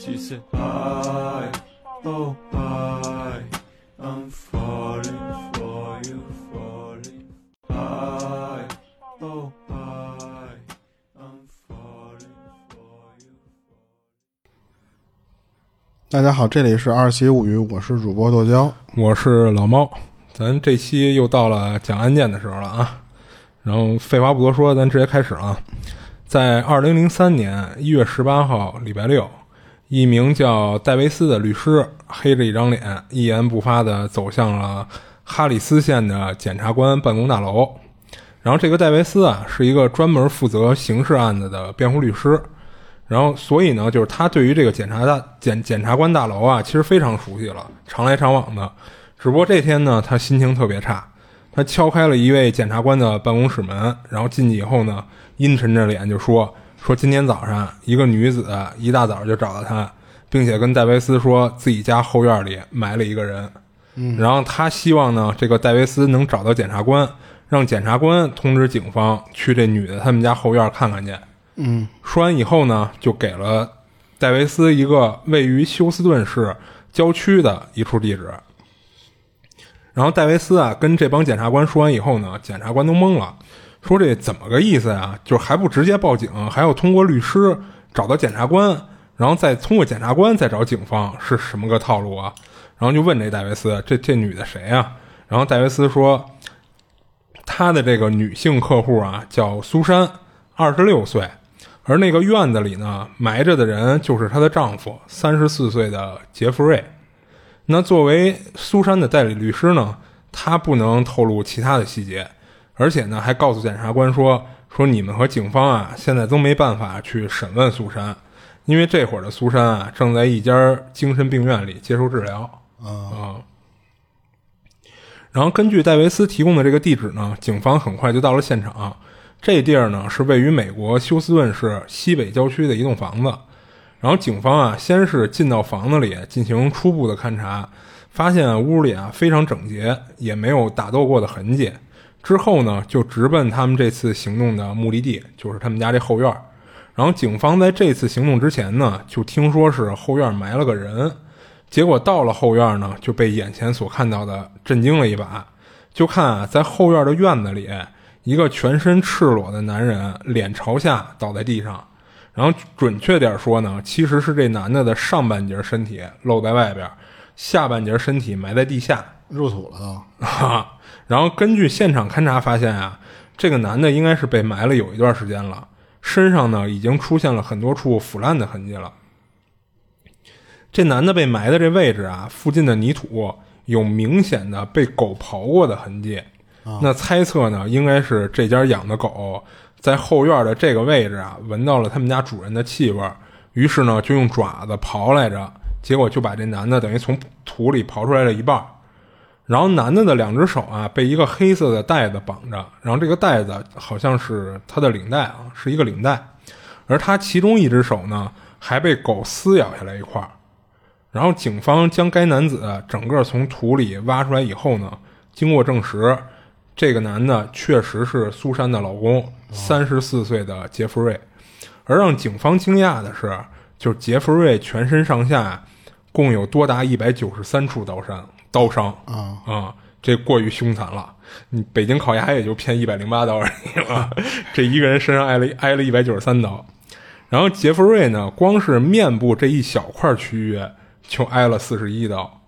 She said, I, oh, I, I'm falling for you, falling. I, oh, I, I'm falling for you. 大家好，这里是二喜物语，我是主播剁椒。我是老猫，咱这期又到了讲案件的时候了啊。然后废话不多说，咱直接开始啊。在二零零三年一月十八号，礼拜六，一名叫戴维斯的律师，黑着一张脸，一言不发地走向了哈里斯县的检察官办公大楼。然后这个戴维斯啊，是一个专门负责刑事案子的辩护律师。然后，所以呢，就是他对于这个检察大检检察官大楼啊，其实非常熟悉了，常来常往的。只不过这天呢，他心情特别差。他敲开了一位检察官的办公室门，然后进去以后呢，阴沉着脸就说：“说今天早上一个女子一大早就找到他，并且跟戴维斯说自己家后院里埋了一个人。嗯，然后他希望呢，这个戴维斯能找到检察官，让检察官通知警方去这女的他们家后院看看去。嗯，说完以后呢，就给了戴维斯一个位于休斯顿市郊区的一处地址。然后戴维斯啊，跟这帮检察官说完以后呢，检察官都懵了，说这怎么个意思呀？就还不直接报警，还要通过律师找到检察官，然后再通过检察官再找警方，是什么个套路啊？然后就问这戴维斯，这这女的谁啊？然后戴维斯说，他的这个女性客户啊叫苏珊，二十六岁，而那个院子里呢埋着的人就是她的丈夫，三十四岁的杰弗瑞。那作为苏珊的代理律师呢，他不能透露其他的细节，而且呢，还告诉检察官说：“说你们和警方啊，现在都没办法去审问苏珊，因为这会儿的苏珊啊，正在一家精神病院里接受治疗。”啊，然后根据戴维斯提供的这个地址呢，警方很快就到了现场。这地儿呢，是位于美国休斯顿市西北郊区的一栋房子。然后警方啊，先是进到房子里进行初步的勘查，发现屋里啊非常整洁，也没有打斗过的痕迹。之后呢，就直奔他们这次行动的目的地，就是他们家这后院。然后警方在这次行动之前呢，就听说是后院埋了个人，结果到了后院呢，就被眼前所看到的震惊了一把。就看啊，在后院的院子里，一个全身赤裸的男人脸朝下倒在地上。然后准确点说呢，其实是这男的的上半截身体露在外边，下半截身体埋在地下，入土了都。然后根据现场勘查发现啊，这个男的应该是被埋了有一段时间了，身上呢已经出现了很多处腐烂的痕迹了。这男的被埋的这位置啊，附近的泥土有明显的被狗刨过的痕迹，那猜测呢，应该是这家养的狗。在后院的这个位置啊，闻到了他们家主人的气味，于是呢就用爪子刨来着，结果就把这男的等于从土里刨出来了一半。然后男的的两只手啊被一个黑色的带子绑着，然后这个带子好像是他的领带啊，是一个领带，而他其中一只手呢还被狗撕咬下来一块儿。然后警方将该男子整个从土里挖出来以后呢，经过证实。这个男的确实是苏珊的老公，三十四岁的杰弗瑞。而让警方惊讶的是，就是杰弗瑞全身上下共有多达一百九十三处刀伤，刀伤啊啊，这过于凶残了。你北京烤鸭也就骗一百零八刀而已了，这一个人身上挨了挨了一百九十三刀。然后杰弗瑞呢，光是面部这一小块区域就挨了四十一刀。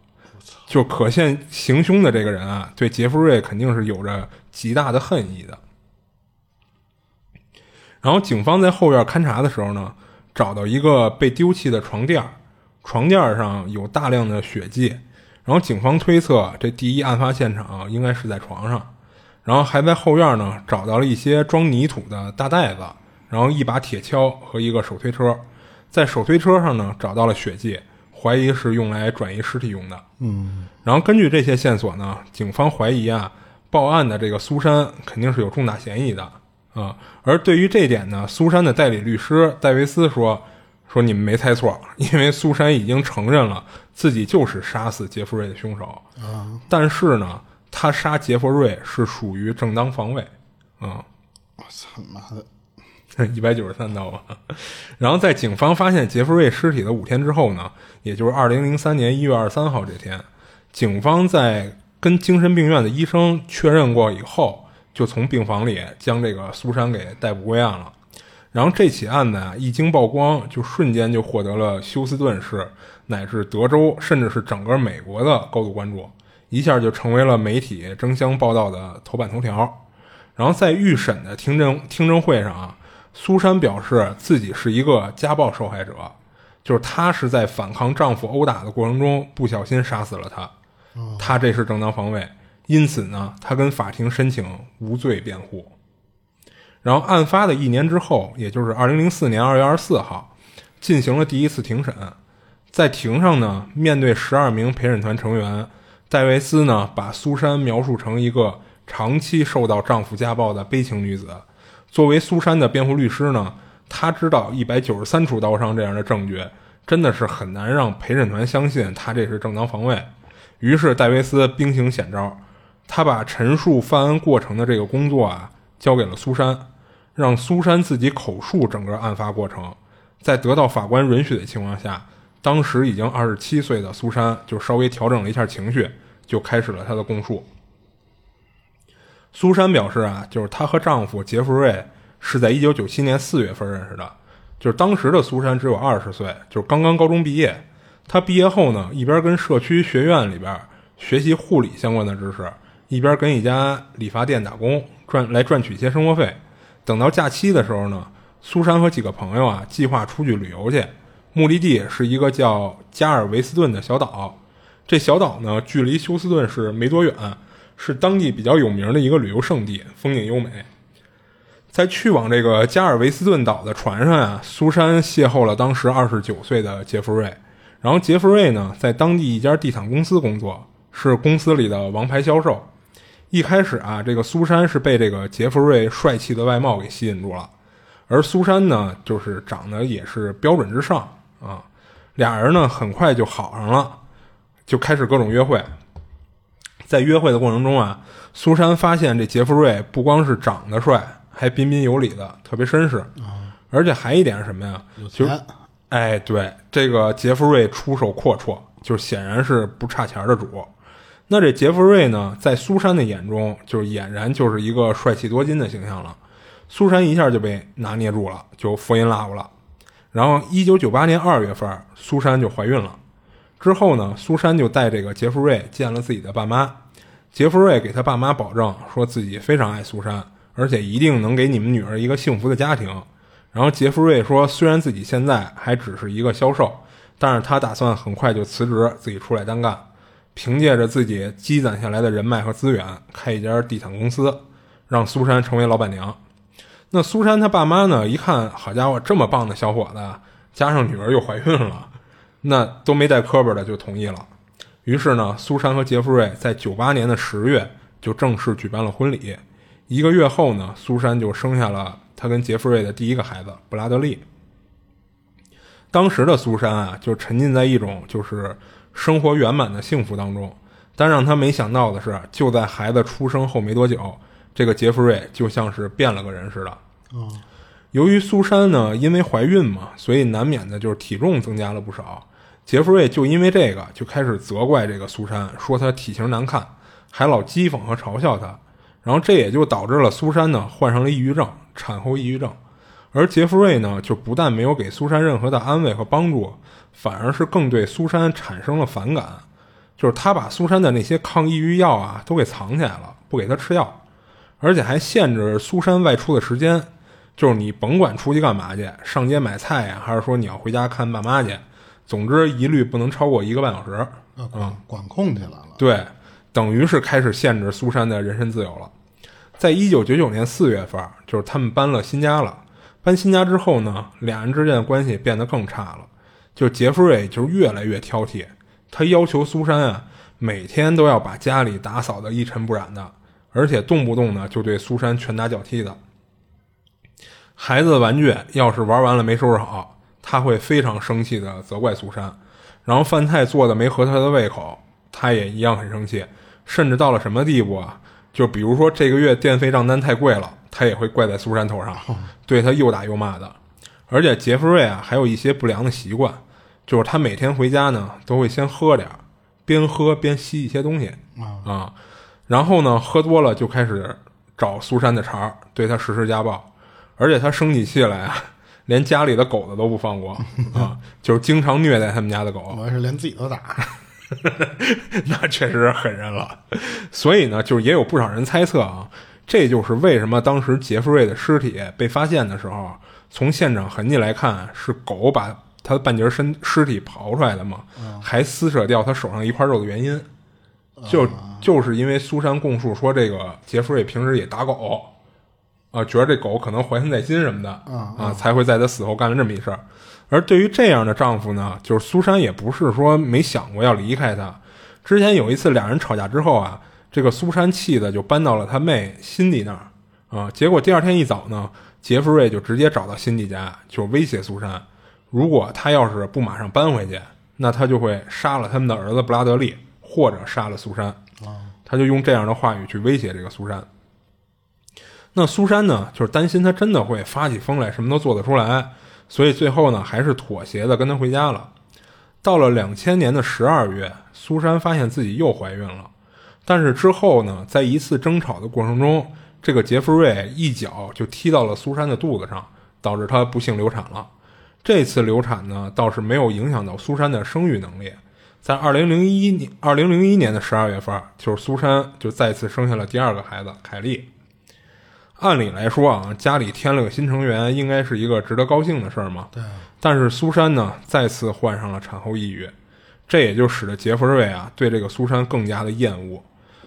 就可见行凶的这个人啊，对杰弗瑞肯定是有着极大的恨意的。然后警方在后院勘查的时候呢，找到一个被丢弃的床垫床垫上有大量的血迹。然后警方推测，这第一案发现场应该是在床上。然后还在后院呢找到了一些装泥土的大袋子，然后一把铁锹和一个手推车。在手推车上呢找到了血迹。怀疑是用来转移尸体用的。嗯，然后根据这些线索呢，警方怀疑啊，报案的这个苏珊肯定是有重大嫌疑的啊。而对于这点呢，苏珊的代理律师戴维斯说：“说你们没猜错，因为苏珊已经承认了自己就是杀死杰弗瑞的凶手啊。但是呢，他杀杰弗瑞是属于正当防卫。啊，我操妈的！一百九十三刀啊。然后在警方发现杰弗瑞尸体的五天之后呢，也就是二零零三年一月二十三号这天，警方在跟精神病院的医生确认过以后，就从病房里将这个苏珊给逮捕归案了。然后这起案子啊一经曝光，就瞬间就获得了休斯顿市乃至德州，甚至是整个美国的高度关注，一下就成为了媒体争相报道的头版头条。然后在预审的听证听证会上啊，苏珊表示自己是一个家暴受害者，就是她是在反抗丈夫殴打的过程中不小心杀死了他，她这是正当防卫，因此呢，她跟法庭申请无罪辩护。然后案发的一年之后，也就是二零零四年二月二十四号，进行了第一次庭审。在庭上呢，面对十二名陪审团成员，戴维斯呢把苏珊描述成一个长期受到丈夫家暴的悲情女子。作为苏珊的辩护律师呢，他知道一百九十三处刀伤这样的证据，真的是很难让陪审团相信他这是正当防卫。于是戴维斯兵行险招，他把陈述犯案过程的这个工作啊交给了苏珊。让苏珊自己口述整个案发过程，在得到法官允许的情况下，当时已经二十七岁的苏珊就稍微调整了一下情绪，就开始了她的供述。苏珊表示啊，就是她和丈夫杰弗瑞是在一九九七年四月份认识的，就是当时的苏珊只有二十岁，就是刚刚高中毕业。她毕业后呢，一边跟社区学院里边学习护理相关的知识，一边跟一家理发店打工赚来赚取一些生活费。等到假期的时候呢，苏珊和几个朋友啊计划出去旅游去，目的地是一个叫加尔维斯顿的小岛。这小岛呢，距离休斯顿市没多远，是当地比较有名的一个旅游胜地，风景优美。在去往这个加尔维斯顿岛的船上呀，苏珊邂逅了当时二十九岁的杰弗瑞。然后杰弗瑞呢，在当地一家地产公司工作，是公司里的王牌销售。一开始啊，这个苏珊是被这个杰弗瑞帅气的外貌给吸引住了，而苏珊呢，就是长得也是标准之上啊。俩人呢很快就好上了，就开始各种约会。在约会的过程中啊，苏珊发现这杰弗瑞不光是长得帅，还彬彬有礼的，特别绅士。而且还一点是什么呀？有就钱，哎，对，这个杰弗瑞出手阔绰，就显然是不差钱的主。那这杰弗瑞呢，在苏珊的眼中，就俨然就是一个帅气多金的形象了。苏珊一下就被拿捏住了，就 fall in love 了。然后，一九九八年二月份，苏珊就怀孕了。之后呢，苏珊就带这个杰弗瑞见了自己的爸妈。杰弗瑞给他爸妈保证，说自己非常爱苏珊，而且一定能给你们女儿一个幸福的家庭。然后杰弗瑞说，虽然自己现在还只是一个销售，但是他打算很快就辞职，自己出来单干。凭借着自己积攒下来的人脉和资源，开一家地产公司，让苏珊成为老板娘。那苏珊她爸妈呢？一看，好家伙，这么棒的小伙子，加上女儿又怀孕了，那都没带磕巴的就同意了。于是呢，苏珊和杰弗瑞在九八年的十月就正式举办了婚礼。一个月后呢，苏珊就生下了她跟杰弗瑞的第一个孩子布拉德利。当时的苏珊啊，就沉浸在一种就是。生活圆满的幸福当中，但让他没想到的是，就在孩子出生后没多久，这个杰弗瑞就像是变了个人似的。哦，由于苏珊呢，因为怀孕嘛，所以难免的就是体重增加了不少。杰弗瑞就因为这个就开始责怪这个苏珊，说她体型难看，还老讥讽和嘲笑她。然后这也就导致了苏珊呢患上了抑郁症，产后抑郁症。而杰弗瑞呢，就不但没有给苏珊任何的安慰和帮助。反而是更对苏珊产生了反感，就是他把苏珊的那些抗抑郁药啊都给藏起来了，不给她吃药，而且还限制苏珊外出的时间，就是你甭管出去干嘛去，上街买菜呀，还是说你要回家看爸妈去，总之一律不能超过一个半小时。嗯，管管控起来了。对，等于是开始限制苏珊的人身自由了。在一九九九年四月份，就是他们搬了新家了。搬新家之后呢，俩人之间的关系变得更差了。就杰弗瑞就是越来越挑剔，他要求苏珊啊每天都要把家里打扫的一尘不染的，而且动不动呢就对苏珊拳打脚踢的。孩子的玩具要是玩完了没收拾好，他会非常生气的责怪苏珊。然后饭菜做的没合他的胃口，他也一样很生气。甚至到了什么地步啊？就比如说这个月电费账单太贵了，他也会怪在苏珊头上，对他又打又骂的。而且杰弗瑞啊，还有一些不良的习惯，就是他每天回家呢，都会先喝点儿，边喝边吸一些东西啊，然后呢，喝多了就开始找苏珊的茬儿，对他实施家暴，而且他生起气来啊，连家里的狗子都不放过 啊，就是经常虐待他们家的狗。我是连自己都打。那确实是狠人了。所以呢，就是也有不少人猜测啊，这就是为什么当时杰弗瑞的尸体被发现的时候，从现场痕迹来看，是狗把他的半截身尸体刨出来的嘛，还撕扯掉他手上一块肉的原因，就就是因为苏珊供述说这个杰弗瑞平时也打狗，啊，觉得这狗可能怀恨在心什么的，啊，才会在他死后干了这么一事儿。而对于这样的丈夫呢，就是苏珊也不是说没想过要离开他。之前有一次俩人吵架之后啊，这个苏珊气的就搬到了他妹辛迪那儿啊。结果第二天一早呢，杰弗瑞就直接找到辛迪家，就威胁苏珊，如果他要是不马上搬回去，那他就会杀了他们的儿子布拉德利，或者杀了苏珊。他就用这样的话语去威胁这个苏珊。那苏珊呢，就是担心他真的会发起疯来，什么都做得出来。所以最后呢，还是妥协的跟他回家了。到了两千年的十二月，苏珊发现自己又怀孕了。但是之后呢，在一次争吵的过程中，这个杰弗瑞一脚就踢到了苏珊的肚子上，导致她不幸流产了。这次流产呢，倒是没有影响到苏珊的生育能力。在二零零一年，二零零一年的十二月份，就是苏珊就再次生下了第二个孩子凯莉。按理来说啊，家里添了个新成员，应该是一个值得高兴的事儿嘛。对。但是苏珊呢，再次患上了产后抑郁，这也就使得杰弗瑞啊对这个苏珊更加的厌恶。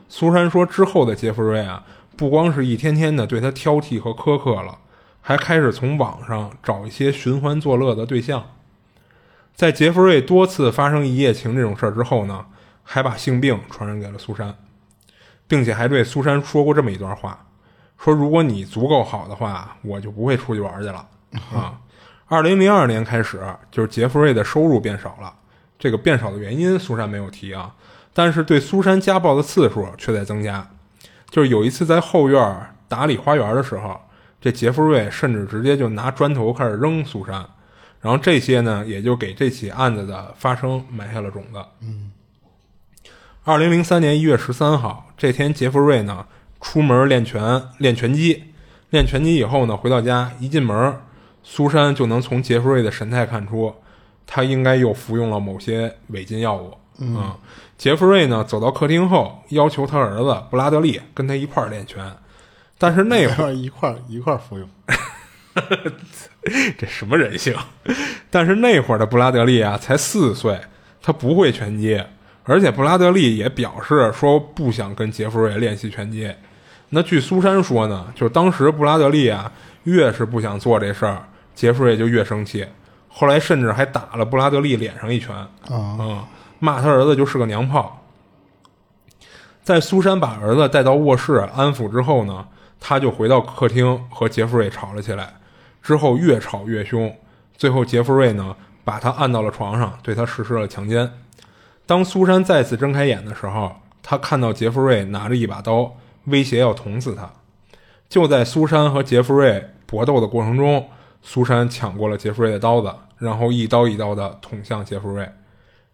苏珊说，之后的杰弗瑞啊，不光是一天天的对他挑剔和苛刻了，还开始从网上找一些寻欢作乐的对象。在杰弗瑞多次发生一夜情这种事儿之后呢，还把性病传染给了苏珊，并且还对苏珊说过这么一段话。说如果你足够好的话，我就不会出去玩去了啊。二零零二年开始，就是杰弗瑞的收入变少了。这个变少的原因，苏珊没有提啊。但是对苏珊家暴的次数却在增加。就是有一次在后院打理花园的时候，这杰弗瑞甚至直接就拿砖头开始扔苏珊。然后这些呢，也就给这起案子的发生埋下了种子。嗯。二零零三年一月十三号这天，杰弗瑞呢。出门练拳，练拳击，练拳击以后呢，回到家一进门，苏珊就能从杰弗瑞的神态看出，他应该又服用了某些违禁药物。嗯，杰弗瑞呢走到客厅后，要求他儿子布拉德利跟他一块儿练拳，但是那会儿一块儿一块儿服用，这什么人性？但是那会儿的布拉德利啊才四岁，他不会拳击，而且布拉德利也表示说不想跟杰弗瑞练习拳击。那据苏珊说呢，就是当时布拉德利啊，越是不想做这事儿，杰弗瑞就越生气。后来甚至还打了布拉德利脸上一拳，啊，骂他儿子就是个娘炮。在苏珊把儿子带到卧室安抚之后呢，他就回到客厅和杰弗瑞吵了起来。之后越吵越凶，最后杰弗瑞呢把他按到了床上，对他实施了强奸。当苏珊再次睁开眼的时候，他看到杰弗瑞拿着一把刀。威胁要捅死他，就在苏珊和杰弗瑞搏斗的过程中，苏珊抢过了杰弗瑞的刀子，然后一刀一刀的捅向杰弗瑞。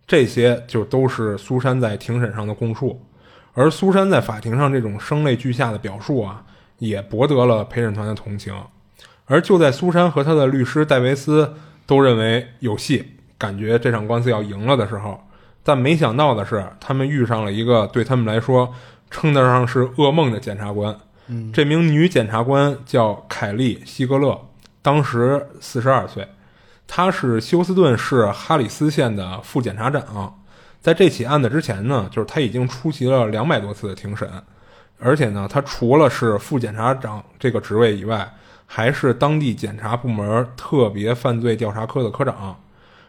这些就都是苏珊在庭审上的供述，而苏珊在法庭上这种声泪俱下的表述啊，也博得了陪审团的同情。而就在苏珊和他的律师戴维斯都认为有戏，感觉这场官司要赢了的时候，但没想到的是，他们遇上了一个对他们来说。称得上是噩梦的检察官，这名女检察官叫凯利·希格勒，当时四十二岁，他是休斯顿市哈里斯县的副检察长。在这起案子之前呢，就是他已经出席了两百多次的庭审，而且呢，他除了是副检察长这个职位以外，还是当地检察部门特别犯罪调查科的科长。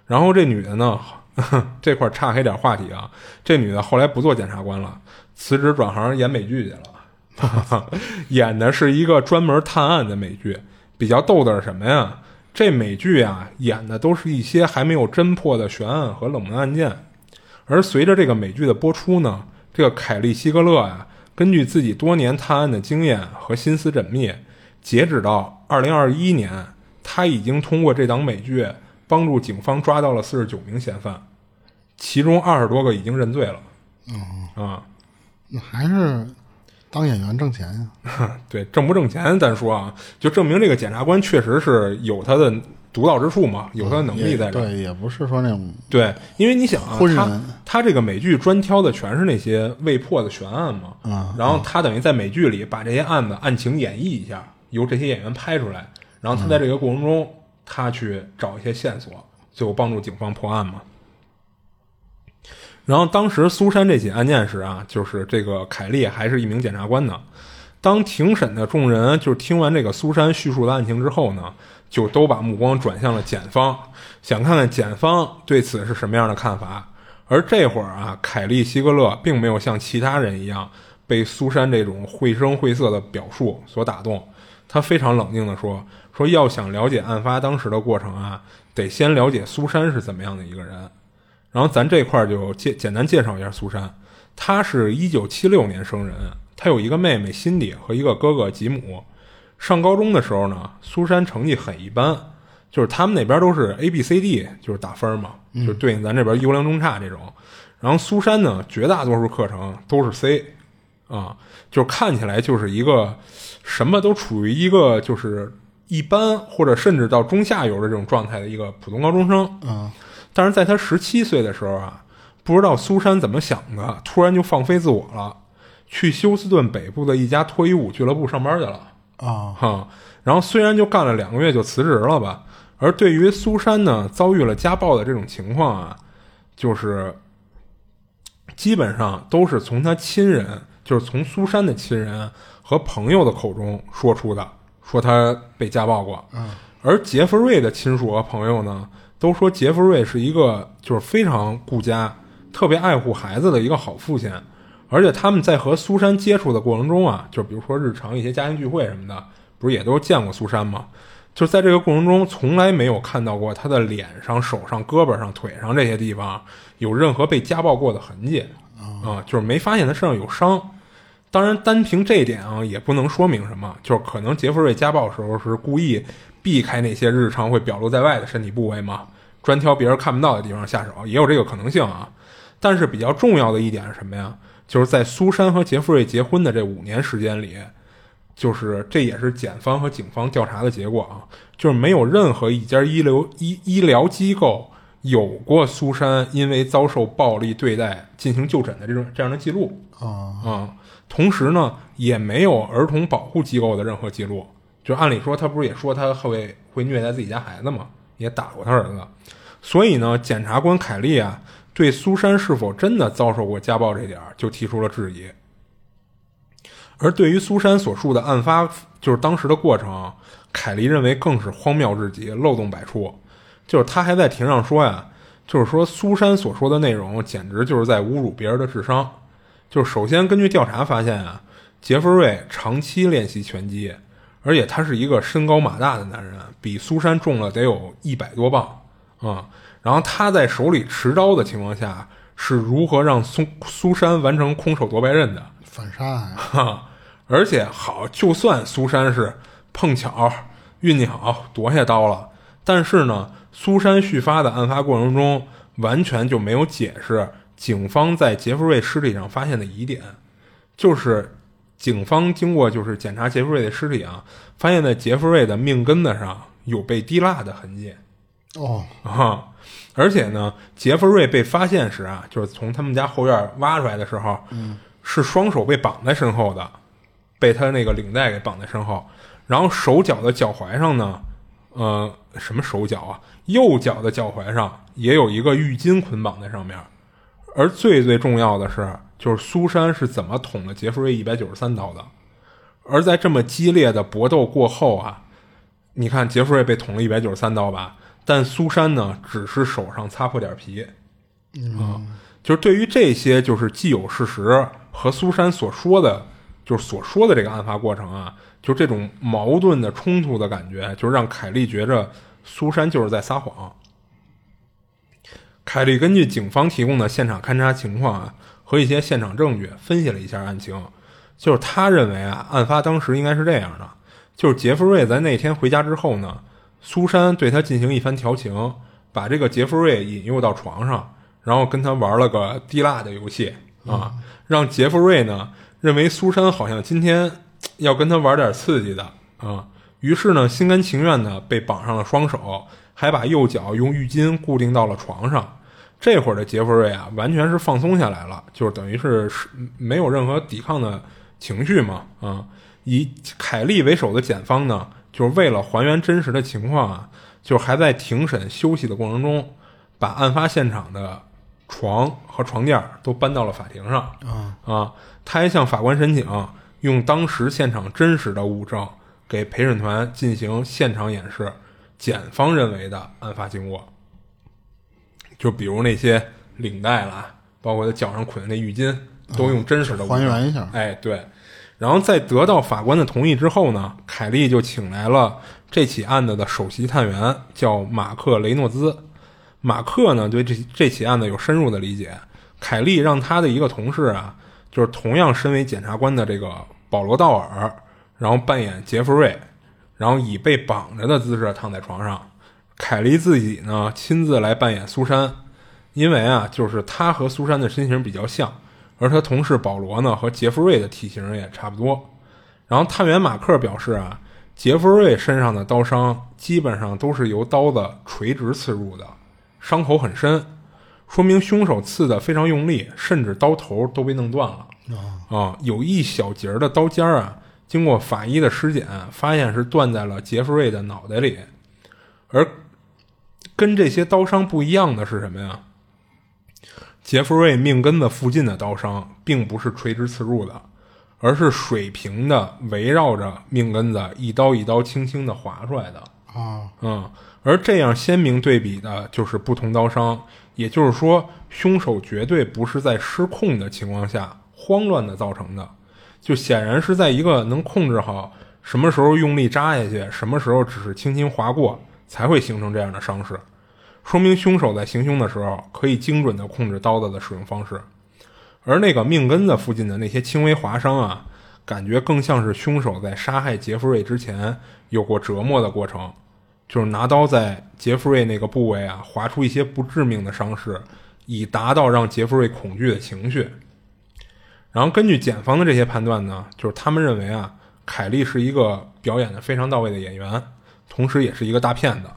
然后这女的呢，这块岔开点话题啊，这女的后来不做检察官了。辞职转行演美剧去了，演的是一个专门探案的美剧。比较逗的是什么呀？这美剧啊，演的都是一些还没有侦破的悬案和冷门案件。而随着这个美剧的播出呢，这个凯利·希格勒啊，根据自己多年探案的经验和心思缜密，截止到二零二一年，他已经通过这档美剧帮助警方抓到了四十九名嫌犯，其中二十多个已经认罪了。啊，那还是当演员挣钱呀。对，挣不挣钱咱说啊，就证明这个检察官确实是有他的独到之处嘛，有他的能力在这儿。对，也不是说那种对，因为你想啊，他他这个美剧专挑的全是那些未破的悬案嘛，啊然后他等于在美剧里把这些案子案情演绎一下，由这些演员拍出来，然后他在这个过程中，他去找一些线索，最后帮助警方破案嘛。然后当时苏珊这起案件时啊，就是这个凯利还是一名检察官呢。当庭审的众人就听完这个苏珊叙述的案情之后呢，就都把目光转向了检方，想看看检方对此是什么样的看法。而这会儿啊，凯利希格勒并没有像其他人一样被苏珊这种绘声绘色的表述所打动，他非常冷静地说：“说要想了解案发当时的过程啊，得先了解苏珊是怎么样的一个人。”然后咱这块儿就介简单介绍一下苏珊，她是一九七六年生人，她有一个妹妹辛迪和一个哥哥吉姆。上高中的时候呢，苏珊成绩很一般，就是他们那边都是 A B C D，就是打分嘛，就是对应咱这边优良中差这种。然后苏珊呢，绝大多数课程都是 C，啊，就是看起来就是一个什么都处于一个就是一般或者甚至到中下游的这种状态的一个普通高中生。嗯但是在他十七岁的时候啊，不知道苏珊怎么想的，突然就放飞自我了，去休斯顿北部的一家脱衣舞俱乐部上班去了。啊哈，然后虽然就干了两个月就辞职了吧，而对于苏珊呢遭遇了家暴的这种情况啊，就是基本上都是从他亲人，就是从苏珊的亲人和朋友的口中说出的，说他被家暴过。嗯，而杰弗瑞的亲属和朋友呢，都说杰弗瑞是一个就是非常顾家、特别爱护孩子的一个好父亲。而且他们在和苏珊接触的过程中啊，就比如说日常一些家庭聚会什么的，不是也都见过苏珊吗？就在这个过程中，从来没有看到过他的脸上、手上、胳膊上、腿上这些地方有任何被家暴过的痕迹啊，就是没发现他身上有伤。当然，单凭这一点啊，也不能说明什么，就是可能杰弗瑞家暴的时候是故意避开那些日常会表露在外的身体部位嘛，专挑别人看不到的地方下手，也有这个可能性啊。但是比较重要的一点是什么呀？就是在苏珊和杰弗瑞结婚的这五年时间里，就是这也是检方和警方调查的结果啊，就是没有任何一家医疗医医疗机构有过苏珊因为遭受暴力对待进行就诊的这种这样的记录啊啊。同时呢，也没有儿童保护机构的任何记录。就按理说，他不是也说他会会虐待自己家孩子吗？也打过他儿子。所以呢，检察官凯利啊，对苏珊是否真的遭受过家暴这点儿就提出了质疑。而对于苏珊所述的案发就是当时的过程，凯利认为更是荒谬至极，漏洞百出。就是他还在庭上说呀，就是说苏珊所说的内容简直就是在侮辱别人的智商。就是首先根据调查发现啊，杰弗瑞长期练习拳击，而且他是一个身高马大的男人，比苏珊重了得有一百多磅啊、然后他在手里持刀的情况下，是如何让苏苏珊完成空手夺白刃的？反杀啊，哈，而且好，就算苏珊是碰巧运气好夺下刀了，但是呢，苏珊续发的案发过程中完全就没有解释警方在杰弗瑞尸体上发现的疑点，就是警方经过就是检查杰弗瑞的尸体啊，发现在杰弗瑞的命根子上有被滴蜡的痕迹。哦。啊，而且呢，杰弗瑞被发现时啊，就是从他们家后院挖出来的时候，嗯，是双手被绑在身后的，被他那个领带给绑在身后，然后手脚的脚踝上呢，呃，什么手脚啊，右脚的脚踝上也有一个浴巾捆绑在上面，而最最重要的是，就是苏珊是怎么捅了杰弗瑞一百九十三刀的，而在这么激烈的搏斗过后啊，你看杰弗瑞被捅了一百九十三刀吧，但苏珊呢，只是手上擦破点皮，啊，就是对于这些就是既有事实和苏珊所说的，就是所说的这个案发过程啊，就这种矛盾的冲突的感觉，就是让凯利觉着苏珊就是在撒谎。凯利根据警方提供的现场勘查情况啊和一些现场证据分析了一下案情，就是他认为啊，案发当时应该是这样的：就是杰弗瑞在那天回家之后呢，苏珊对他进行一番调情，把这个杰弗瑞引诱到床上，然后跟他玩了个滴蜡的游戏啊，让杰弗瑞呢认为苏珊好像今天 要跟他玩点刺激的啊，于是呢心甘情愿的被绑上了双手，还把右脚用浴巾固定到了床上。这会儿的杰弗瑞啊，完全是放松下来了，就是等于是是没有任何抵抗的情绪嘛啊。以凯利为首的检方呢，就是为了还原真实的情况啊，就是还在庭审休息的过程中，把案发现场的床和床垫都搬到了法庭上啊啊。他还向法官申请用当时现场真实的物证给陪审团进行现场演示，检方认为的案发经过，就比如那些领带啦，包括他脚上捆的那浴巾，都用真实的还原一下哎，对。然后在得到法官的同意之后呢，凯利就请来了这起案子的首席探员，叫马克雷诺兹。马克呢对这这起案子有深入的理解，凯利让他的一个同事啊，就是同样身为检察官的这个保罗道尔，然后扮演杰弗瑞，然后以被绑着的姿势躺在床上。凯莉自己呢亲自来扮演苏珊，因为啊，就是他和苏珊的身形比较像。而他同事保罗呢，和杰弗瑞的体型也差不多。然后探员马克表示啊，杰弗瑞身上的刀伤基本上都是由刀子垂直刺入的，伤口很深，说明凶手刺的非常用力，甚至刀头都被弄断了。啊，有一小节的刀尖啊，经过法医的尸检，发现是断在了杰弗瑞的脑袋里。而跟这些刀伤不一样的是什么呀？杰弗瑞命根子附近的刀伤并不是垂直刺入的，而是水平的围绕着命根子一刀一刀轻轻的划出来的。啊嗯，而这样鲜明对比的就是不同刀伤，也就是说，凶手绝对不是在失控的情况下慌乱的造成的，就显然是在一个能控制好什么时候用力扎下去，什么时候只是轻轻划过，才会形成这样的伤势。说明凶手在行凶的时候可以精准的控制刀子的使用方式，而那个命根子附近的那些轻微划伤啊，感觉更像是凶手在杀害杰弗瑞之前有过折磨的过程，就是拿刀在杰弗瑞那个部位啊划出一些不致命的伤势，以达到让杰弗瑞恐惧的情绪。然后根据检方的这些判断呢，就是他们认为啊，凯利是一个表演的非常到位的演员，同时也是一个大骗子。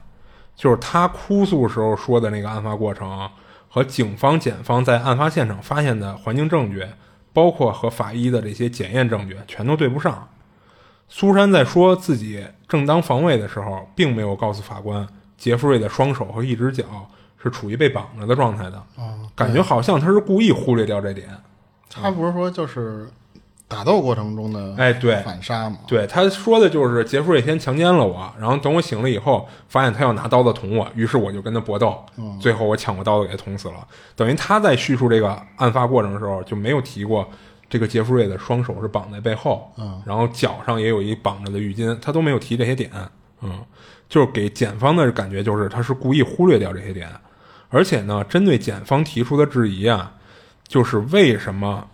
就是他哭诉时候说的那个案发过程，和警方、检方在案发现场发现的环境证据，包括和法医的这些检验证据，全都对不上。苏珊在说自己正当防卫的时候，并没有告诉法官杰弗瑞的双手和一只脚是处于被绑着的状态的，啊，感觉好像他是故意忽略掉这点。他不是说就是打斗过程中的哎对。反杀嘛？对，他说的就是杰弗瑞先强奸了我，然后等我醒了以后，发现他要拿刀子捅我，于是我就跟他搏斗，最后我抢过刀子给他捅死了。等于他在叙述这个案发过程的时候就没有提过这个杰弗瑞的双手是绑在背后，嗯。然后脚上也有一绑着的浴巾，他都没有提这些点，嗯，就是给检方的感觉就是他是故意忽略掉这些点，而且呢，针对检方提出的质疑啊，就是为什么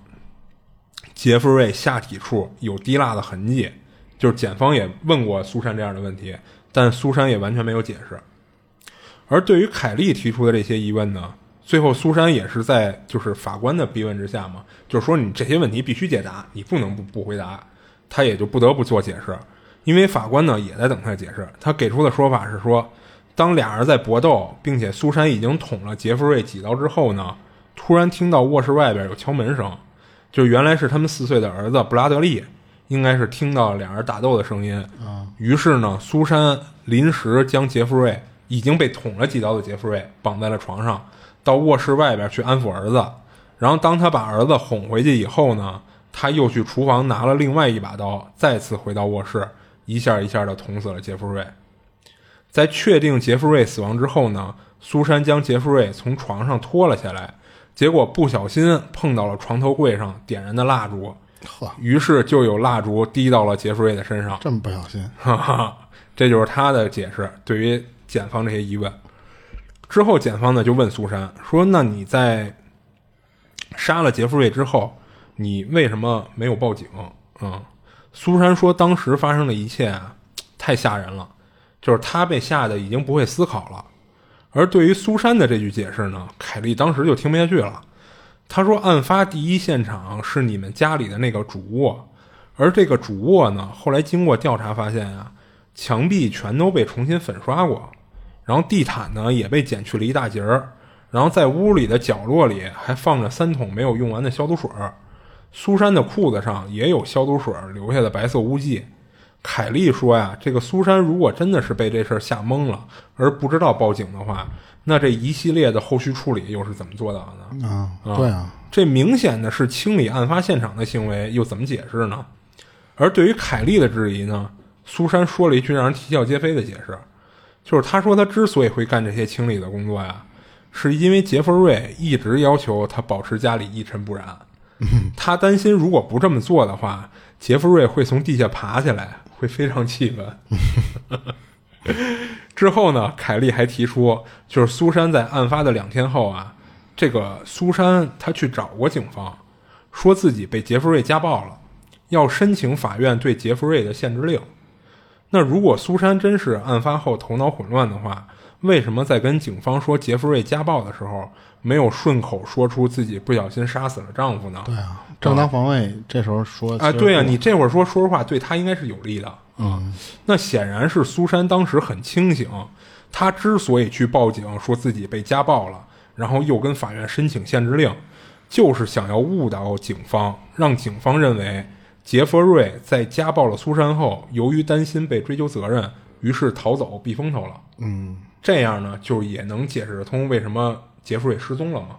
杰弗瑞下体处有滴蜡的痕迹，就是检方也问过苏珊这样的问题，但苏珊也完全没有解释。而对于凯利提出的这些疑问呢，最后苏珊也是在就是法官的逼问之下嘛，就是说你这些问题必须解答，你不能不不回答，他也就不得不做解释，因为法官呢也在等他解释。他给出的说法是说，当俩人在搏斗，并且苏珊已经捅了杰弗瑞几刀之后呢，突然听到卧室外边有敲门声，就原来是他们四岁的儿子布拉德利，应该是听到两人打斗的声音，于是呢，苏珊临时将杰弗瑞已经被捅了几刀的杰弗瑞绑在了床上，到卧室外边去安抚儿子。然后当他把儿子哄回去以后呢，他又去厨房拿了另外一把刀，再次回到卧室，一下一下的捅死了杰弗瑞。在确定杰弗瑞死亡之后呢，苏珊将杰弗瑞从床上拖了下来，结果不小心碰到了床头柜上点燃的蜡烛，呵，于是就有蜡烛滴到了杰弗瑞的身上。这么不小心，哈哈，这就是他的解释。对于检方这些疑问，之后检方呢就问苏珊说：“那你在杀了杰弗瑞之后，你为什么没有报警？”嗯，苏珊说：“当时发生的一切啊，太吓人了，就是他被吓得已经不会思考了。而对于苏珊的这句解释呢，凯莉当时就听不下去了。他说：“案发第一现场是你们家里的那个主卧，而这个主卧呢，后来经过调查发现啊，墙壁全都被重新粉刷过，然后地毯呢也被剪去了一大截儿，然后在屋里的角落里还放着三桶没有用完的消毒水。苏珊的裤子上也有消毒水留下的白色污迹。”凯莉说呀：“这个苏珊如果真的是被这事儿吓懵了，而不知道报警的话。”那这一系列的后续处理又是怎么做到的呢？啊，对啊，这明显的是清理案发现场的行为，又怎么解释呢？而对于凯莉的质疑呢，苏珊说了一句让人啼笑皆非的解释，就是他说他之所以会干这些清理的工作呀，是因为杰弗瑞一直要求他保持家里一尘不染，他担心如果不这么做的话，杰弗瑞会从地下爬起来，会非常气愤。之后呢，凯利还提出，就是苏珊在案发的两天后啊，这个苏珊她去找过警方，说自己被杰弗瑞家暴了，要申请法院对杰弗瑞的限制令。那如果苏珊真是案发后头脑混乱的话，为什么在跟警方说杰弗瑞家暴的时候，没有顺口说出自己不小心杀死了丈夫呢？对啊，正当防卫这时候说啊，对啊，你这会儿说说实话，对他应该是有利的。嗯，那显然是苏珊当时很清醒，她之所以去报警说自己被家暴了，然后又跟法院申请限制令，就是想要误导警方，让警方认为杰弗瑞在家暴了苏珊后，由于担心被追究责任，于是逃走避风头了。嗯，这样呢，就也能解释通为什么杰弗瑞失踪了嘛？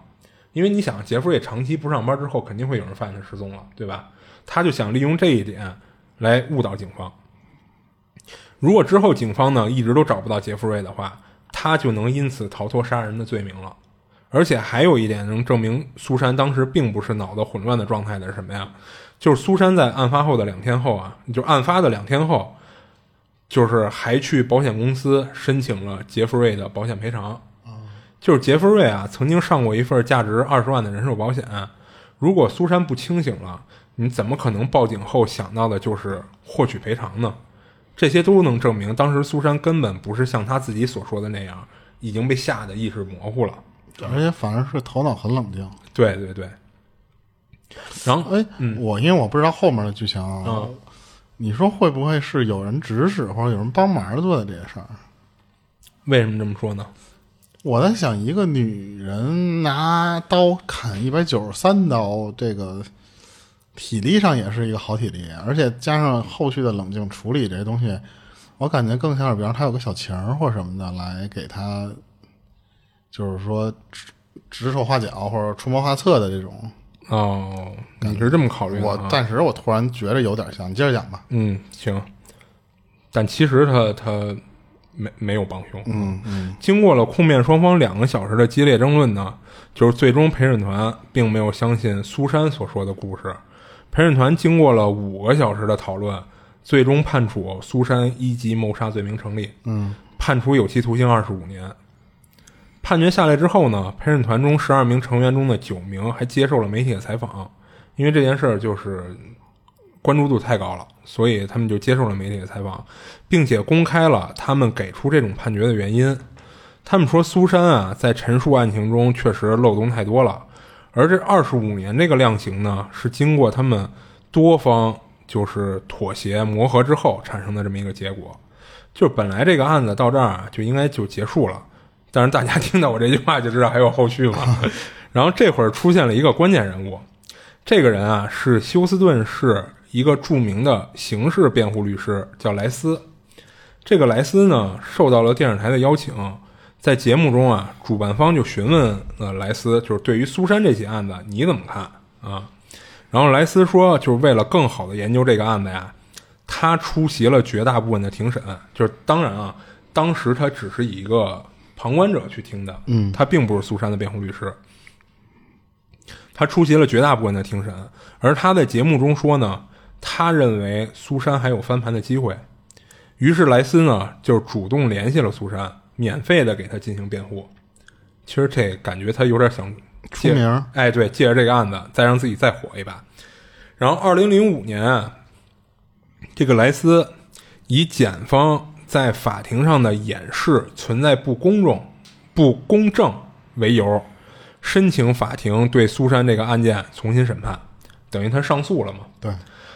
因为你想，杰弗瑞长期不上班之后，肯定会有人发现他失踪了，对吧？他就想利用这一点来误导警方。如果之后警方呢一直都找不到杰弗瑞的话，他就能因此逃脱杀人的罪名了。而且还有一点能证明苏珊当时并不是脑子混乱的状态的是什么呀？就是苏珊在案发后的两天后啊，就案发的两天后，就是还去保险公司申请了杰弗瑞的保险赔偿。就是杰弗瑞啊曾经上过一份价值二十万的人寿保险。如果苏珊不清醒了，你怎么可能报警后想到的就是获取赔偿呢？这些都能证明，当时苏珊根本不是像他自己所说的那样，已经被吓得意识模糊了，而且反而是头脑很冷静。对对对。然后，哎，我因为我不知道后面的剧情啊，嗯你说会不会是有人指使或者有人帮忙做的这些事儿？为什么这么说呢？我在想，一个女人拿刀砍一百九十三刀，这个体力上也是一个好体力，而且加上后续的冷静处理这些东西，我感觉更像是，比方她有个小情儿或什么的来给她，就是说指指手画脚或者出谋划策的这种。哦，你是这么考虑的、我啊？暂时我突然觉得有点像，你接着讲吧。嗯，行。但其实他他没没有帮凶。嗯嗯经过了控辩双方两个小时的激烈争论呢，就是最终陪审团并没有相信苏珊所说的故事。陪审团经过了五个小时的讨论，最终判处苏珊一级谋杀罪名成立，嗯判处有期徒刑二十五年。判决下来之后呢，陪审团中十二名成员中的九名还接受了媒体的采访，因为这件事儿就是关注度太高了，所以他们就接受了媒体的采访，并且公开了他们给出这种判决的原因。他们说，苏珊啊，在陈述案情中确实漏洞太多了，而这二十五年这个量刑呢，是经过他们多方就是妥协磨合之后产生的这么一个结果。就本来这个案子到这儿啊就应该就结束了，但是大家听到我这句话就知道还有后续嘛。然后这会儿出现了一个关键人物，这个人啊是休斯顿市一个著名的刑事辩护律师，叫莱斯。这个莱斯呢受到了电视台的邀请，在节目中啊，主办方就询问了莱斯，就是对于苏珊这起案子你怎么看啊？然后莱斯说，就是为了更好的研究这个案子呀，他出席了绝大部分的庭审，就是当然啊，当时他只是以一个旁观者去听的，嗯他并不是苏珊的辩护律师。他出席了绝大部分的庭审，而他在节目中说呢，他认为苏珊还有翻盘的机会。于是莱斯呢就主动联系了苏珊，免费的给他进行辩护。其实这感觉他有点想出名儿哎，对，借着这个案子再让自己再火一把。然后，二零零五年啊，这个莱斯以检方在法庭上的演示存在不公正、不公正为由，申请法庭对苏珊这个案件重新审判，等于他上诉了嘛？对，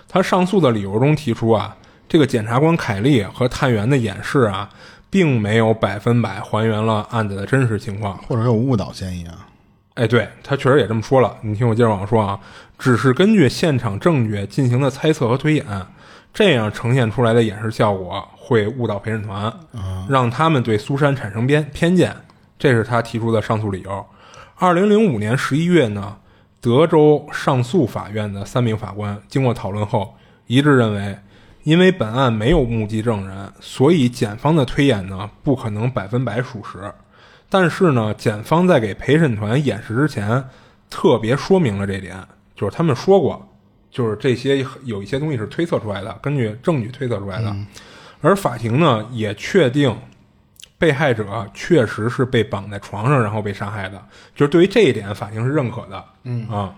他上诉的理由中提出啊，这个检察官凯利和探员的演示啊，并没有百分百还原了案子的真实情况。或者有误导嫌疑啊。哎，对他确实也这么说了。你听我接着往下说啊，只是根据现场证据进行的猜测和推演，这样呈现出来的演示效果会误导陪审团，让他们对苏珊产生偏偏见。这是他提出的上诉理由。二零零五年十一月呢，德州上诉法院的三名法官经过讨论后，一致认为，因为本案没有目击证人，所以检方的推演呢不可能百分百属实。但是呢，检方在给陪审团演示之前，特别说明了这点，就是他们说过，就是这些有一些东西是推测出来的，根据证据推测出来的。而法庭呢，也确定被害者确实是被绑在床上然后被杀害的，就是对于这一点，法庭是认可的。嗯啊，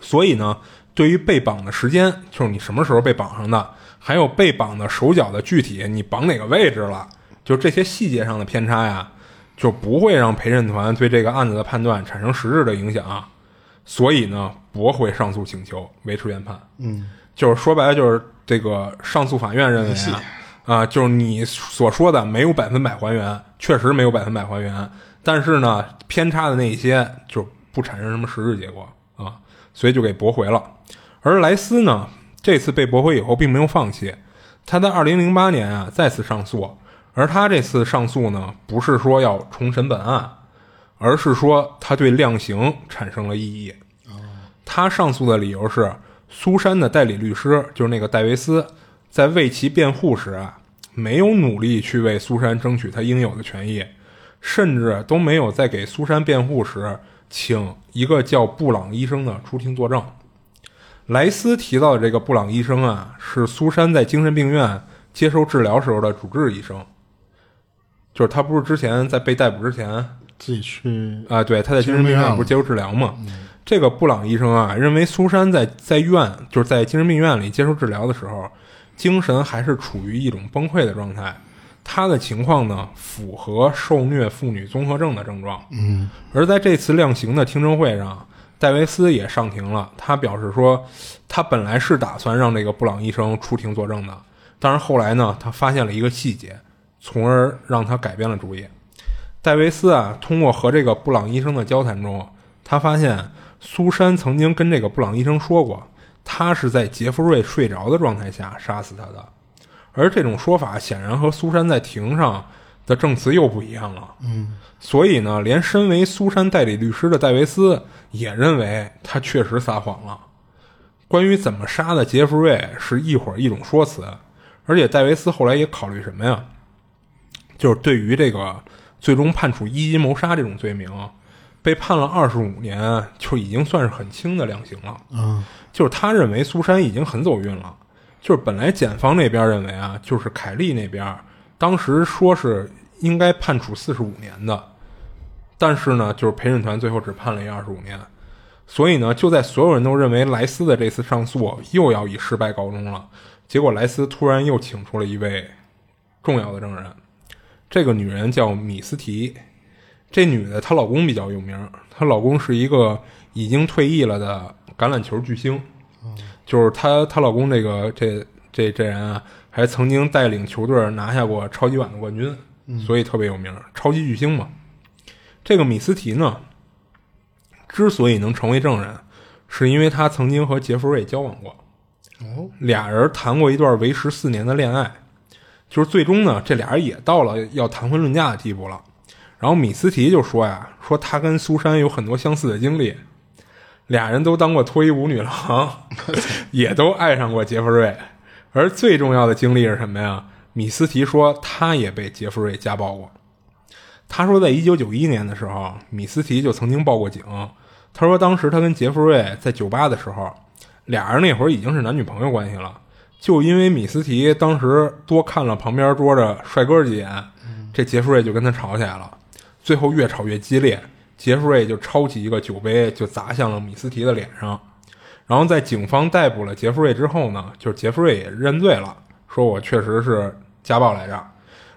所以呢，对于被绑的时间，就是你什么时候被绑上的，还有被绑的手脚的具体，你绑哪个位置了，就这些细节上的偏差呀。就不会让陪审团对这个案子的判断产生实质的影响，所以呢，驳回上诉请求，维持原判。嗯，就是说白了，就是这个上诉法院认为啊，啊，就是你所说的没有百分百还原，确实没有百分百还原，但是呢，偏差的那一些就不产生什么实质结果啊，所以就给驳回了。而莱斯呢，这次被驳回以后，并没有放弃，他在二零零八年啊再次上诉。而他这次上诉呢，不是说要重审本案，而是说他对量刑产生了异议。他上诉的理由是，苏珊的代理律师就是那个戴维斯，在为其辩护时啊，没有努力去为苏珊争取他应有的权益，甚至都没有在给苏珊辩护时请一个叫布朗医生的出庭作证。莱斯提到的这个布朗医生啊，是苏珊在精神病院接受治疗时候的主治医生。就是他不是之前在被逮捕之前自己去啊？对，他在精神病院不是接受治疗吗？这个布朗医生啊，认为苏珊在在院就是在精神病院里接受治疗的时候，精神还是处于一种崩溃的状态。他的情况呢，符合受虐妇女综合症的症状。嗯，而在这次量刑的听证会上，戴维斯也上庭了。他表示说，他本来是打算让这个布朗医生出庭作证的，但是后来呢，他发现了一个细节。从而让他改变了主意。戴维斯啊，通过和这个布朗医生的交谈中，他发现苏珊曾经跟这个布朗医生说过，他是在杰弗瑞睡着的状态下杀死他的。而这种说法显然和苏珊在庭上的证词又不一样了。嗯，所以呢，连身为苏珊代理律师的戴维斯也认为他确实撒谎了。关于怎么杀的杰弗瑞是一会儿一种说辞，而且戴维斯后来也考虑什么呀？就是对于这个最终判处一级谋杀这种罪名，被判了二十五年，就已经算是很轻的量刑了。嗯，就是他认为苏珊已经很走运了。就是本来检方那边认为啊，就是凯利那边当时说是应该判处四十五年的，但是呢，就是陪审团最后只判了一二十五年。所以呢，就在所有人都认为莱斯的这次上诉又要以失败告终了，结果莱斯突然又请出了一位重要的证人。这个女人叫米斯提，这女的她老公比较有名，她老公是一个已经退役了的橄榄球巨星，就是她她老公这个这这这人啊，还曾经带领球队拿下过超级碗的冠军，所以特别有名，超级巨星嘛。这个米斯提呢，之所以能成为证人，是因为他曾经和杰弗瑞交往过，哦，俩人谈过一段维持四年的恋爱。就是最终呢，这俩人也到了要谈婚论嫁的地步了。然后米斯提就说呀：“说他跟苏珊有很多相似的经历，俩人都当过脱衣舞女郎，也都爱上过杰弗瑞。而最重要的经历是什么呀？米斯提说他也被杰弗瑞家暴过。他说，在一九九一年的时候，米斯提就曾经报过警。他说，当时他跟杰弗瑞在酒吧的时候，俩人那会儿已经是男女朋友关系了。”就因为米斯提当时多看了旁边桌的帅哥几眼，这杰弗瑞就跟他吵起来了。最后越吵越激烈，杰弗瑞就抄起一个酒杯就砸向了米斯提的脸上。然后在警方逮捕了杰弗瑞之后呢，就是杰弗瑞也认罪了，说我确实是家暴来着。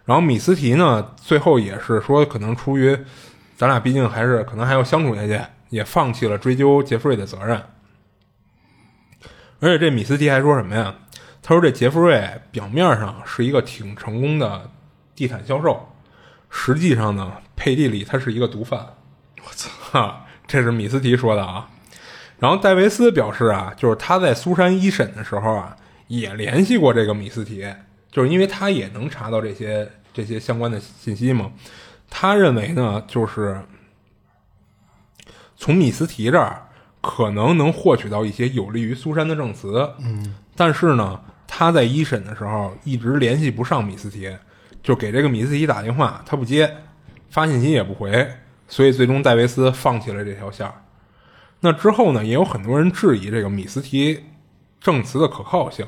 然后米斯提呢，最后也是说，可能出于咱俩毕竟还是可能还要相处下去，也放弃了追究杰弗瑞的责任。而且这米斯提还说什么呀？他说这杰弗瑞表面上是一个挺成功的地产销售，实际上呢，背地里他是一个毒贩。我操，这是米斯提说的啊。然后戴维斯表示啊，就是他在苏珊一审的时候啊，也联系过这个米斯提，就是因为他也能查到这些这些相关的信息嘛。他认为呢，就是从米斯提这儿可能能获取到一些有利于苏珊的证词。嗯，但是呢，他在一审的时候一直联系不上米斯提，就给这个米斯提打电话，他不接，发信息也不回，所以最终戴维斯放弃了这条线儿。那之后呢，也有很多人质疑这个米斯提证词的可靠性，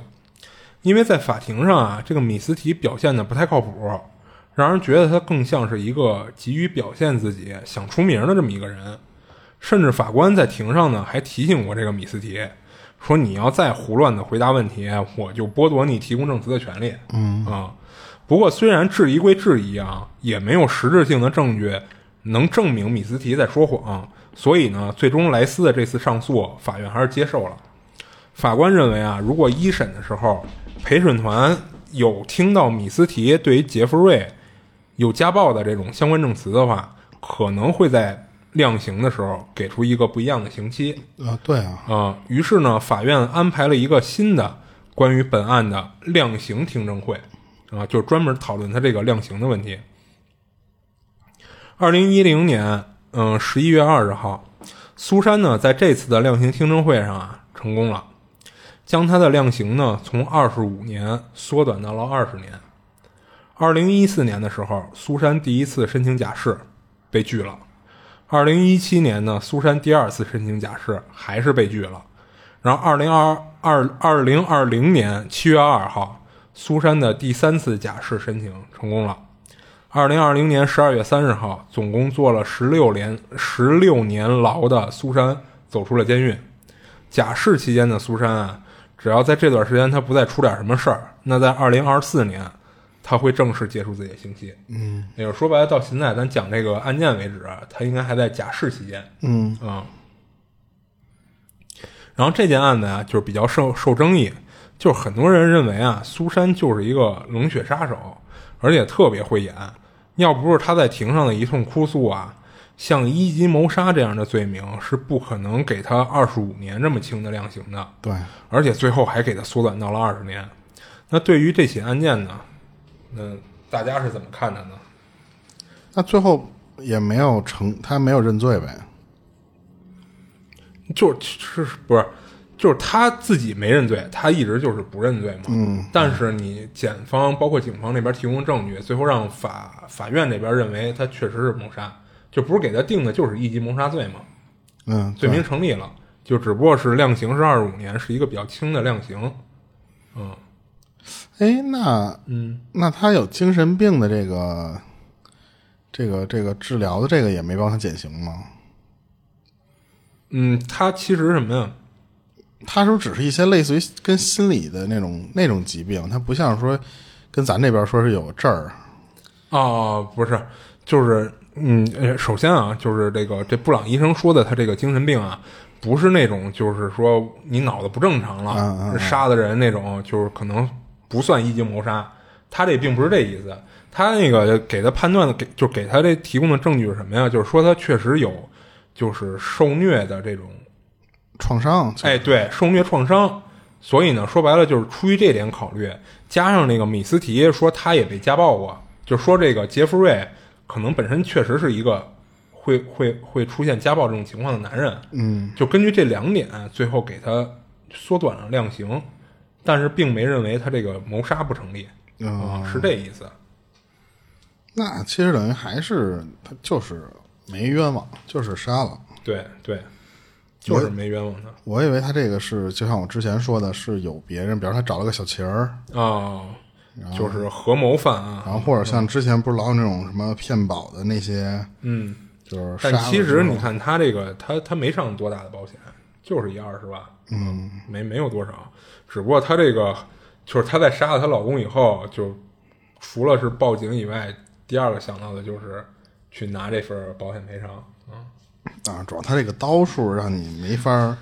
因为在法庭上啊，这个米斯提表现的不太靠谱，让人觉得他更像是一个急于表现自己、想出名的这么一个人。甚至法官在庭上呢还提醒过这个米斯提，说你要再胡乱的回答问题，我就剥夺你提供证词的权利。嗯啊，不过虽然质疑归质疑啊，也没有实质性的证据能证明米斯提在说谎。所以呢，最终莱斯的这次上诉，法院还是接受了。法官认为啊，如果一审的时候陪审团有听到米斯提对于杰弗瑞有家暴的这种相关证词的话，可能会在量刑的时候给出一个不一样的刑期。啊，对啊，啊，于是呢，法院安排了一个新的关于本案的量刑听证会，啊，就是专门讨论他这个量刑的问题。二零一零年。嗯，十一月二十号，苏珊呢在这次的量刑听证会上啊成功了，将他的量刑呢从二十五年缩短到了二十年。二零一四年的时候，苏珊第一次申请假释被拒了。二零一七年呢，苏珊第二次申请假释还是被拒了。然后二零二二二零二零年七月二号，苏珊的第三次假释申请成功了。二零二零年十二月三十号，总共坐了十六年十六年牢的苏珊走出了监狱。假释期间的苏珊啊，只要在这段时间他不再出点什么事儿，那在二零二四年他会正式结束自己的刑期。嗯，也就是说白了，到现在咱讲这个案件为止，他应该还在假释期间。嗯啊。然后这件案子啊，就是比较受受争议，就是很多人认为啊，苏珊就是一个冷血杀手，而且特别会演。要不是他在庭上的一通哭诉啊，像一级谋杀这样的罪名是不可能给他二十五年这么轻的量刑的。对，而且最后还给他缩短到了二十年。那对于这起案件呢，那大家是怎么看的呢？那最后也没有成，他没有认罪呗？就是不是？就是他自己没认罪，他一直就是不认罪嘛。嗯。但是你检方包括警方那边提供证据，最后让法法院那边认为他确实是谋杀，就不是给他定的就是一级谋杀罪嘛。嗯。罪名成立了，就只不过是量刑是二十五年，是一个比较轻的量刑。嗯。哎，那嗯，那他有精神病的这个这个这个治疗的这个也没帮他减刑吗？嗯，他其实什么呀？他说只是一些类似于跟心理的那种那种疾病？他不像说跟咱这边说是有证儿哦，不是，就是嗯，呃首先啊，就是这个这布朗医生说的他这个精神病啊，不是那种就是说你脑子不正常了，嗯嗯嗯杀的人那种，就是可能不算一级谋杀。他这并不是这意思，他那个给他判断的给就给他这提供的证据是什么呀？就是说他确实有就是受虐的这种创伤。哎，对，受虐创伤。所以呢，说白了就是出于这点考虑，加上那个米斯提说他也被家暴过，就说这个杰弗瑞可能本身确实是一个会会会出现家暴这种情况的男人。嗯，就根据这两点，最后给他缩短了量刑，但是并没认为他这个谋杀不成立啊、哦是这意思。那其实等于还是他就是没冤枉，就是杀了。对对，就是没冤枉他我以为他这个是就像我之前说的，是有别人，比如他找了个小情儿，啊，就是合谋犯案。然后或者像之前不是老有那种什么骗保的那些，嗯，就是但其实你看他这个，他他没上多大的保险，就是一二十万，嗯，没没有多少，只不过他这个就是她在杀了她老公以后，就除了是报警以外，第二个想到的就是去拿这份保险赔偿。嗯，啊，主要他这个刀数让你没法儿，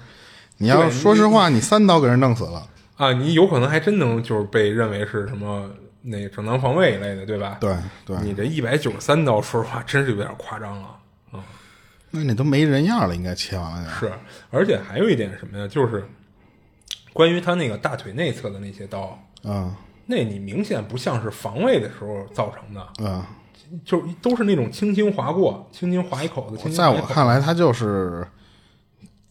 你要说实话，你三刀给人弄死了，啊，你有可能还真能就是被认为是什么那个正当防卫一类的，对吧？对对，你这一百九十三刀，说实话，真是有点夸张了。那你都没人样了，应该切完了就。是，而且还有一点什么呀？就是关于他那个大腿内侧的那些刀，嗯那你明显不像是防卫的时候造成的，嗯，就都是那种轻轻划过，轻轻划一口子。轻轻在我看来，他就是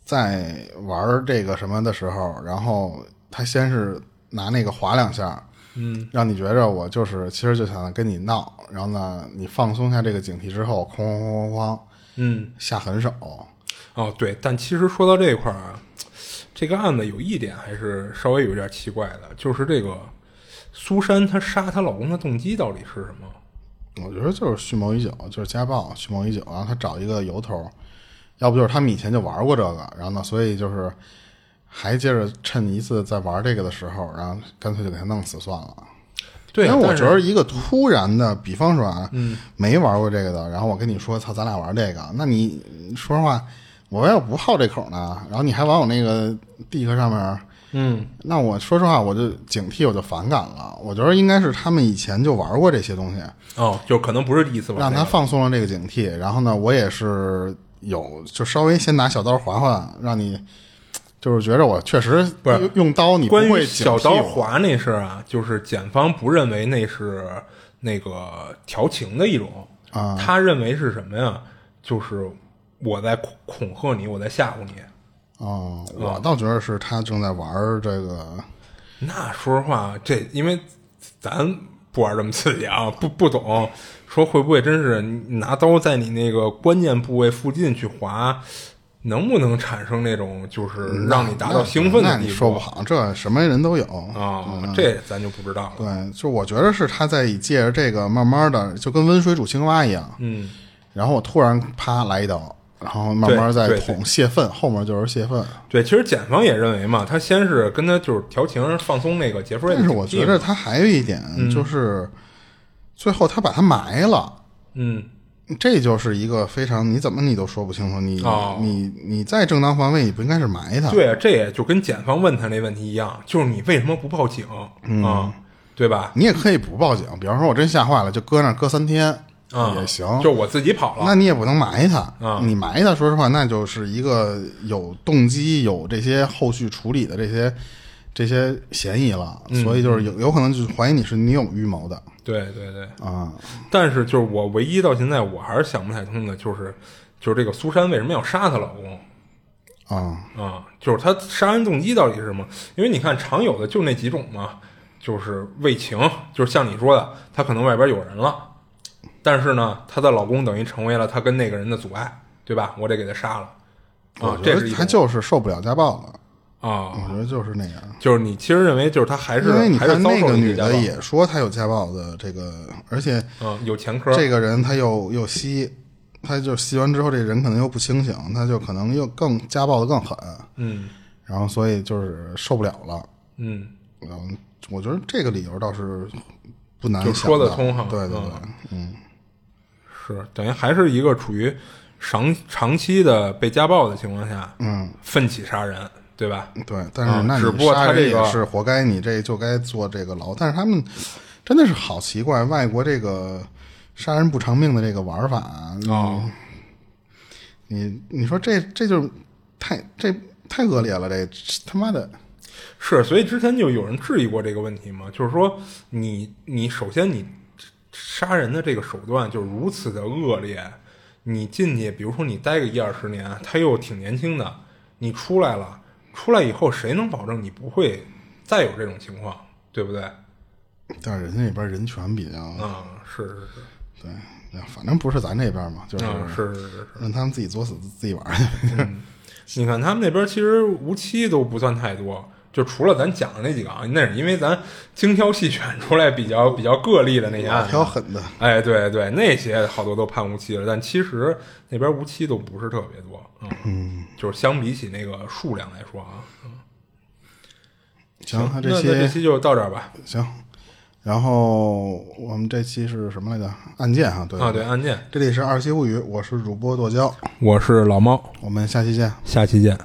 在玩这个什么的时候，然后他先是拿那个划两下，嗯，让你觉着我就是其实就想跟你闹，然后呢，你放松下这个警惕之后，哐哐哐哐哐嗯，下狠手。哦，对，但其实说到这一块儿啊，这个案子有一点还是稍微有点奇怪的，就是这个苏珊她杀她老公的动机到底是什么？我觉得就是蓄谋已久，就是家暴，蓄谋已久，然后他找一个由头，要不就是他们以前就玩过这个，然后呢，所以就是还接着趁一次在玩这个的时候，然后干脆就给他弄死算了。对啊，因为我觉得一个突然的，比方说啊，没玩过这个的，然后我跟你说，操，咱俩玩这个，那你说实话，我要不好这口呢，然后你还往我那个地壳上面，嗯，那我说实话，我就警惕，我就反感了。我觉得应该是他们以前就玩过这些东西，哦，就可能不是第一次玩、让他放松了这个警惕。然后呢，我也是有就稍微先拿小刀划划，让你就是觉着我确实不是用用刀你不关于会小刀划那事儿啊，就是检方不认为那是那个调情的一种啊他认为是什么呀？就是我在恐恐吓你，我在吓唬你。哦，我倒觉得是他正在玩这个。那说实话，这因为咱不玩这么刺激啊，不不懂，说会不会真是拿刀在你那个关键部位附近去划，能不能产生那种就是让你达到兴奋那你的地步？说不好，这什么人都有啊，这咱就不知道了。对，就我觉得是他在借着这个慢慢的，就跟温水煮青蛙一样。嗯，然后我突然啪来一刀，然后慢慢再捅泄愤，后面就是泄愤。对，其实检方也认为嘛，他先是跟他就是调情放松那个杰弗瑞但是我觉得他还有一点就是，最后他把他埋了。嗯，这就是一个非常，你怎么你都说不清楚，你、哦你你在正当防卫，你不应该是埋他，对啊，这也就跟检方问他那问题一样，就是你为什么不报警、嗯啊？对吧？你也可以不报警，比方说我真吓坏了，就搁那儿搁三天、啊，也行，就我自己跑了。那你也不能埋他，啊你埋他，说实话，那就是一个有动机、有这些后续处理的这些这些嫌疑了，嗯所以就是有有可能就是怀疑你是你有预谋的对对对，啊。但是就是我唯一到现在我还是想不太通的，就是就是这个苏珊为什么要杀她老公啊，啊？就是她杀人动机到底是什么？因为你看常有的就那几种嘛，就是为情，就是像你说的，她可能外边有人了，但是呢，她的老公等于成为了她跟那个人的阻碍，对吧？我得给他杀了。啊这是一种。他就是受不了家暴了，啊，我觉得就是那样。就是你其实认为就是她还是因为你看那个女的也说她有家暴的这个，而且嗯有前科，这个人他又又吸，他就吸完之后，这人可能又不清醒，他就可能又更家暴的更狠，嗯。然后所以就是受不了了。嗯。嗯，我觉得这个理由倒是不难就说得通哈。对对对，嗯是等于还是一个处于长长期的被家暴的情况下，嗯，奋起杀人，对吧？对。但是啊那你只不过他这个是活该，你这就该坐这个牢。但是他们真的是好奇怪，外国这个杀人不偿命的这个玩法，哦，你你说这这就太这太恶劣了，这他妈的。是，所以之前就有人质疑过这个问题嘛，就是说你你首先你杀人的这个手段就如此的恶劣，你进去，比如说你待个一二十年，他又挺年轻的，你出来了，出来以后谁能保证你不会再有这种情况，对不对？但是人家那边人权比较，啊、是是是，对，反正不是咱这边嘛，就是啊、是是是是。让他们自己作死自己玩去。你看他们那边其实无期都不算太多，就除了咱讲的那几个啊，那是因为咱精挑细选出来比较比较个例的那些案子。挑狠的，哎，对对，那些好多都判无期了，但其实那边无期都不是特别多，嗯，就是相比起那个数量来说啊，行，那那那这期就到这儿吧。行。然后我们这期是什么来着？案件啊，对啊，对，案件。这里是二七物语，我是主播剁椒，我是老猫，我们下期见。下期见。